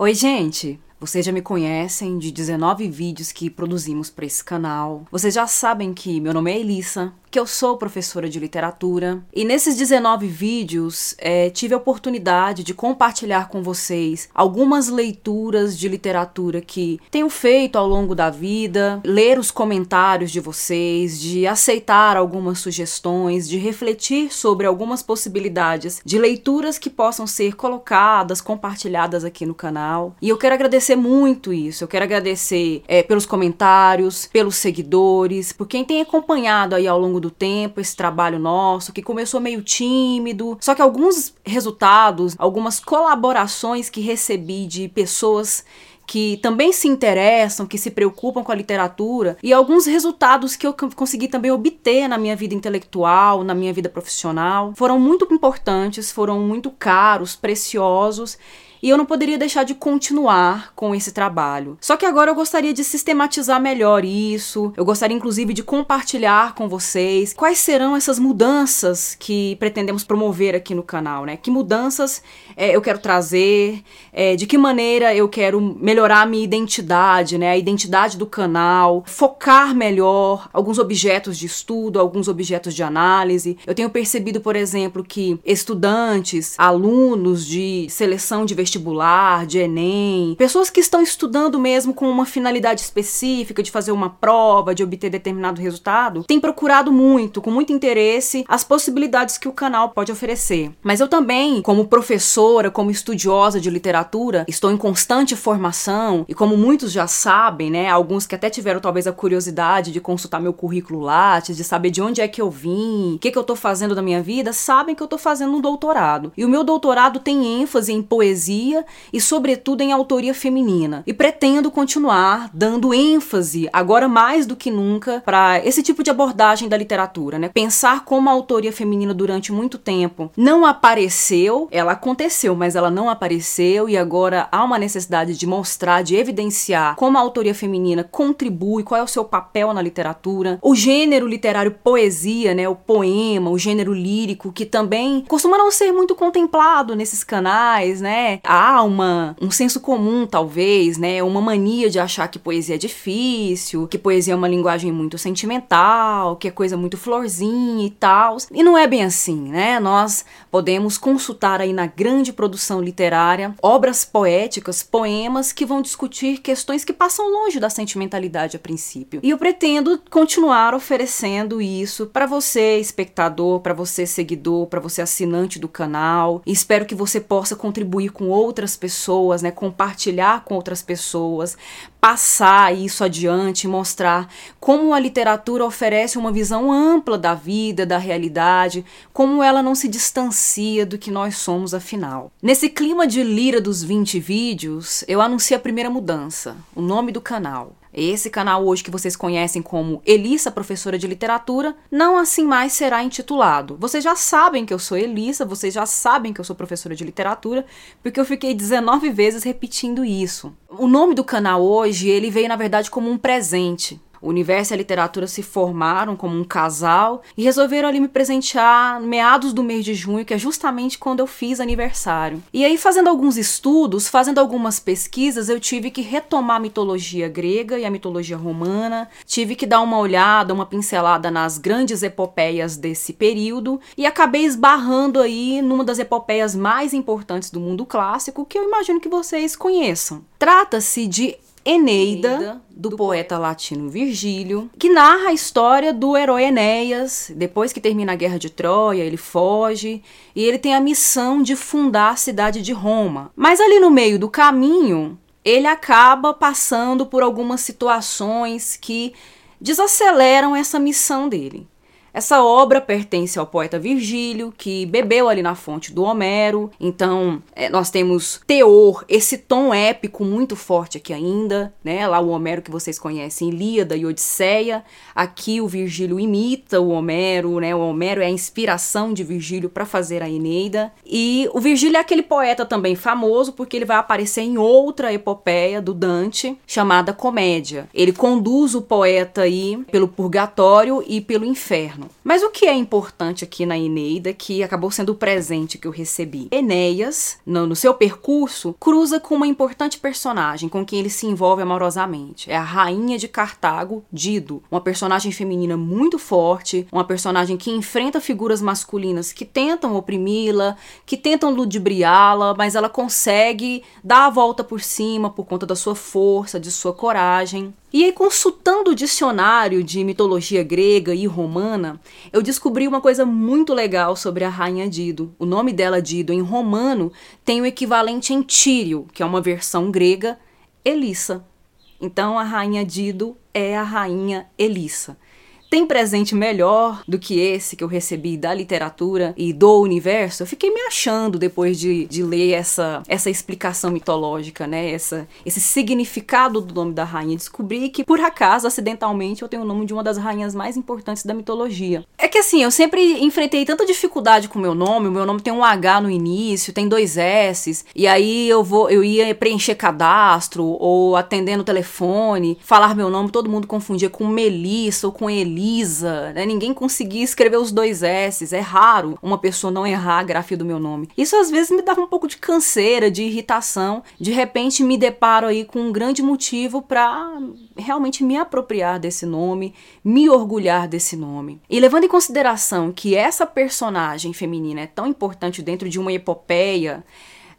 Oi, gente! Vocês já me conhecem de 19 vídeos que produzimos para esse canal. Vocês já sabem que meu nome é Elissa, que eu sou professora de literatura. E nesses 19 vídeos, é, tive a oportunidade de compartilhar com vocês algumas leituras de literatura que tenho feito ao longo da vida, ler os comentários de vocês, de aceitar algumas sugestões, de refletir sobre algumas possibilidades de leituras que possam ser colocadas, compartilhadas aqui no canal. E eu quero agradecer muito isso. Eu quero agradecer é, pelos comentários, pelos seguidores, por quem tem acompanhado aí ao longo longo do tempo esse trabalho nosso, que começou meio tímido, só que alguns resultados, algumas colaborações que recebi de pessoas que também se interessam, que se preocupam com a literatura, e alguns resultados que eu consegui também obter na minha vida intelectual, na minha vida profissional, foram muito importantes, foram muito caros, preciosos e eu não poderia deixar de continuar com esse trabalho. Só que agora eu gostaria de sistematizar melhor isso, eu gostaria inclusive de compartilhar com vocês quais serão essas mudanças que pretendemos promover aqui no canal, né? Que mudanças é, eu quero trazer, é, de que maneira eu quero melhorar a minha identidade, né? A identidade do canal, focar melhor alguns objetos de estudo, alguns objetos de análise. Eu tenho percebido, por exemplo, que estudantes, alunos de seleção de vestibular, de Enem, pessoas que estão estudando mesmo com uma finalidade específica de fazer uma prova, de obter determinado resultado, têm procurado muito, com muito interesse, as possibilidades que o canal pode oferecer. Mas eu também, como professora, como estudiosa de literatura, estou em constante formação e como muitos já sabem, né, alguns que até tiveram talvez a curiosidade de consultar meu currículo Lattes, de saber de onde é que eu vim, o que, que eu tô fazendo da minha vida, sabem que eu tô fazendo um doutorado. E o meu doutorado tem ênfase em poesia poesia e, sobretudo, em autoria feminina. E pretendo continuar dando ênfase, agora mais do que nunca, para esse tipo de abordagem da literatura, né? Pensar como a autoria feminina durante muito tempo não apareceu, ela aconteceu, mas ela não apareceu e agora há uma necessidade de mostrar, de evidenciar como a autoria feminina contribui, qual é o seu papel na literatura. O gênero literário poesia, né, o poema, o gênero lírico, que também costuma não ser muito contemplado nesses canais, né? Há uma, um senso comum, talvez, né? Uma mania de achar que poesia é difícil, que poesia é uma linguagem muito sentimental, que é coisa muito florzinha e tal. E não é bem assim, né? Nós podemos consultar aí na grande produção literária obras poéticas, poemas que vão discutir questões que passam longe da sentimentalidade a princípio. E eu pretendo continuar oferecendo isso para você, espectador, para você, seguidor, para você, assinante do canal. Espero que você possa contribuir com outras pessoas, né, compartilhar com outras pessoas, passar isso adiante, mostrar como a literatura oferece uma visão ampla da vida, da realidade, como ela não se distancia do que nós somos afinal. Nesse clima de lira dos 20 vídeos, eu anuncio a primeira mudança, o nome do canal. Esse canal hoje que vocês conhecem como Elissa, professora de literatura, não assim mais será intitulado. Vocês já sabem que eu sou Elissa, vocês já sabem que eu sou professora de literatura, porque eu fiquei 19 vezes repetindo isso. O nome do canal hoje, ele veio na verdade como um presente. O universo e a literatura se formaram como um casal e resolveram ali me presentear meados do mês de junho, que é justamente quando eu fiz aniversário. E aí, fazendo alguns estudos, fazendo algumas pesquisas, eu tive que retomar a mitologia grega e a mitologia romana, tive que dar uma olhada, uma pincelada nas grandes epopeias desse período e acabei esbarrando aí numa das epopeias mais importantes do mundo clássico, que eu imagino que vocês conheçam. Trata-se de Eneida, do poeta latino Virgílio, que narra a história do herói Enéas. Depois que termina a guerra de Troia, ele foge e ele tem a missão de fundar a cidade de Roma. Mas ali no meio do caminho, ele acaba passando por algumas situações que desaceleram essa missão dele. Essa obra pertence ao poeta Virgílio, que bebeu ali na fonte do Homero. Então, é, nós temos teor, esse tom épico muito forte aqui ainda, né? Lá o Homero que vocês conhecem, Ilíada e Odisseia. Aqui o Virgílio imita o Homero, né? O Homero é a inspiração de Virgílio para fazer a Eneida. E o Virgílio é aquele poeta também famoso porque ele vai aparecer em outra epopeia do Dante, chamada Comédia. Ele conduz o poeta aí pelo purgatório e pelo inferno. Mas o que é importante aqui na Eneida, que acabou sendo o presente que eu recebi? Enéas, no, no seu percurso, cruza com uma importante personagem com quem ele se envolve amorosamente. É a rainha de Cartago, Dido, uma personagem feminina muito forte, uma personagem que enfrenta figuras masculinas que tentam oprimi-la, que tentam ludibriá-la, mas ela consegue dar a volta por cima por conta da sua força, de sua coragem. E aí, consultando o dicionário de mitologia grega e romana, eu descobri uma coisa muito legal sobre a rainha Dido. O nome dela, Dido, em romano, tem o equivalente em Tírio, que é uma versão grega, Elissa. Então, a rainha Dido é a rainha Elissa. Tem presente melhor do que esse que eu recebi da literatura e do universo? Eu fiquei me achando depois de, de ler essa, essa explicação mitológica, né? Essa, esse significado do nome da rainha. Descobri que, por acaso, acidentalmente, eu tenho o nome de uma das rainhas mais importantes da mitologia. É que assim, eu sempre enfrentei tanta dificuldade com o meu nome. O meu nome tem um H no início, tem dois S. E aí eu vou, eu ia preencher cadastro ou atendendo o telefone, falar meu nome, todo mundo confundia com Melissa ou com Eli Né? Ninguém conseguia escrever os dois S's. É raro uma pessoa não errar a grafia do meu nome. Isso às vezes me dava um pouco de canseira, de irritação. De repente me deparo aí com um grande motivo para realmente me apropriar desse nome, me orgulhar desse nome. E levando em consideração que essa personagem feminina é tão importante dentro de uma epopeia,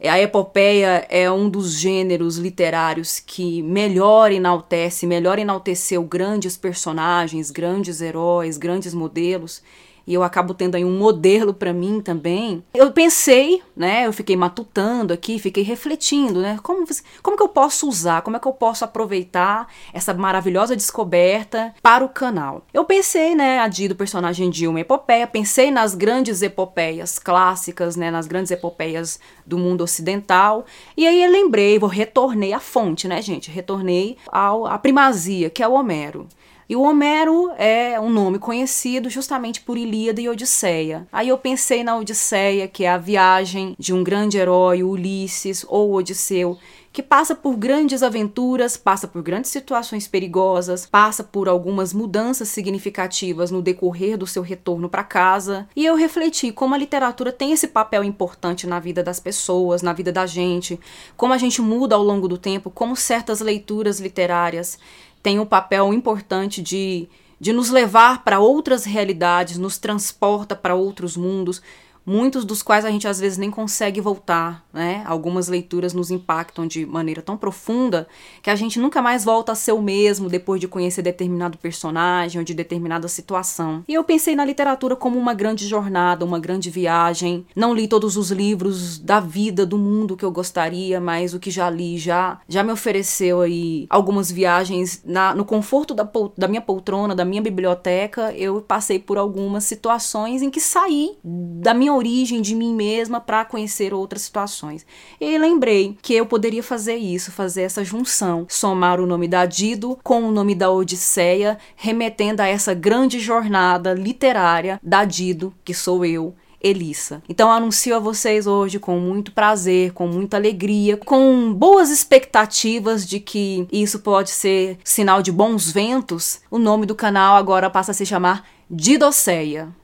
a epopeia é um dos gêneros literários que melhor enaltece, melhor enalteceu grandes personagens, grandes heróis, grandes modelos e eu acabo tendo aí um modelo para mim também. Eu pensei, né, eu fiquei matutando aqui, fiquei refletindo, né, como, como que eu posso usar, como é que eu posso aproveitar essa maravilhosa descoberta para o canal. Eu pensei, né, a do personagem de uma epopeia, pensei nas grandes epopeias clássicas, né, nas grandes epopeias do mundo ocidental, e aí eu lembrei, vou retornei à fonte, né, gente, retornei ao, à primazia, que é o Homero. E o Homero é um nome conhecido justamente por Ilíada e Odisseia. Aí eu pensei na Odisseia, que é a viagem de um grande herói, Ulisses ou Odisseu, que passa por grandes aventuras, passa por grandes situações perigosas, passa por algumas mudanças significativas no decorrer do seu retorno para casa. E eu refleti como a literatura tem esse papel importante na vida das pessoas, na vida da gente, como a gente muda ao longo do tempo, como certas leituras literárias tem um papel importante de, de nos levar para outras realidades, nos transporta para outros mundos, muitos dos quais a gente às vezes nem consegue voltar, né? Algumas leituras nos impactam de maneira tão profunda que a gente nunca mais volta a ser o mesmo depois de conhecer determinado personagem ou de determinada situação. E eu pensei na literatura como uma grande jornada, uma grande viagem. Não li todos os livros da vida, do mundo que eu gostaria, mas o que já li já já me ofereceu aí algumas viagens na, no conforto da, da minha poltrona, da minha biblioteca. Eu passei por algumas situações em que saí da minha minha origem, de mim mesma, para conhecer outras situações. E lembrei que eu poderia fazer isso, fazer essa junção, somar o nome da Dido com o nome da Odisseia, remetendo a essa grande jornada literária da Dido, que sou eu, Elissa. Então anuncio a vocês hoje com muito prazer, com muita alegria, com boas expectativas de que isso pode ser sinal de bons ventos. O nome do canal agora passa a se chamar Didosseia.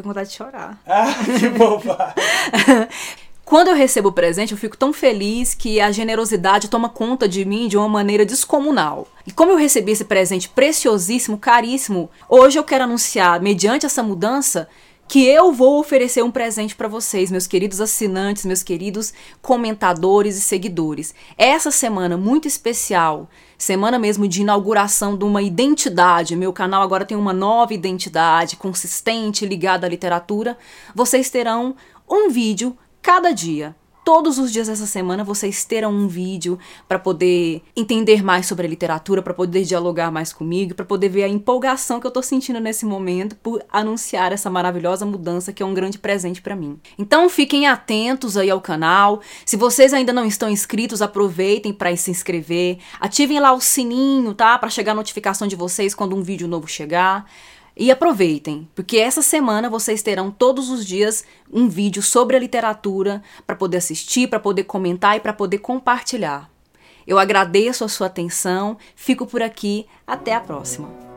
Fiquei com vontade de chorar. Ah, que boba! Quando eu recebo o presente, eu fico tão feliz que a generosidade toma conta de mim de uma maneira descomunal. E como eu recebi esse presente preciosíssimo, caríssimo, hoje eu quero anunciar, mediante essa mudança, que eu vou oferecer um presente para vocês, meus queridos assinantes, meus queridos comentadores e seguidores. Essa semana muito especial, semana mesmo de inauguração de uma identidade. Meu canal agora tem uma nova identidade consistente ligada à literatura. Vocês terão um vídeo cada dia todos os dias dessa semana vocês terão um vídeo para poder entender mais sobre a literatura, para poder dialogar mais comigo, para poder ver a empolgação que eu tô sentindo nesse momento por anunciar essa maravilhosa mudança que é um grande presente para mim. Então fiquem atentos aí ao canal. Se vocês ainda não estão inscritos, aproveitem para se inscrever. Ativem lá o sininho, tá? Para chegar a notificação de vocês quando um vídeo novo chegar. E aproveitem, porque essa semana vocês terão todos os dias um vídeo sobre a literatura para poder assistir, para poder comentar e para poder compartilhar. Eu agradeço a sua atenção, fico por aqui, até a próxima.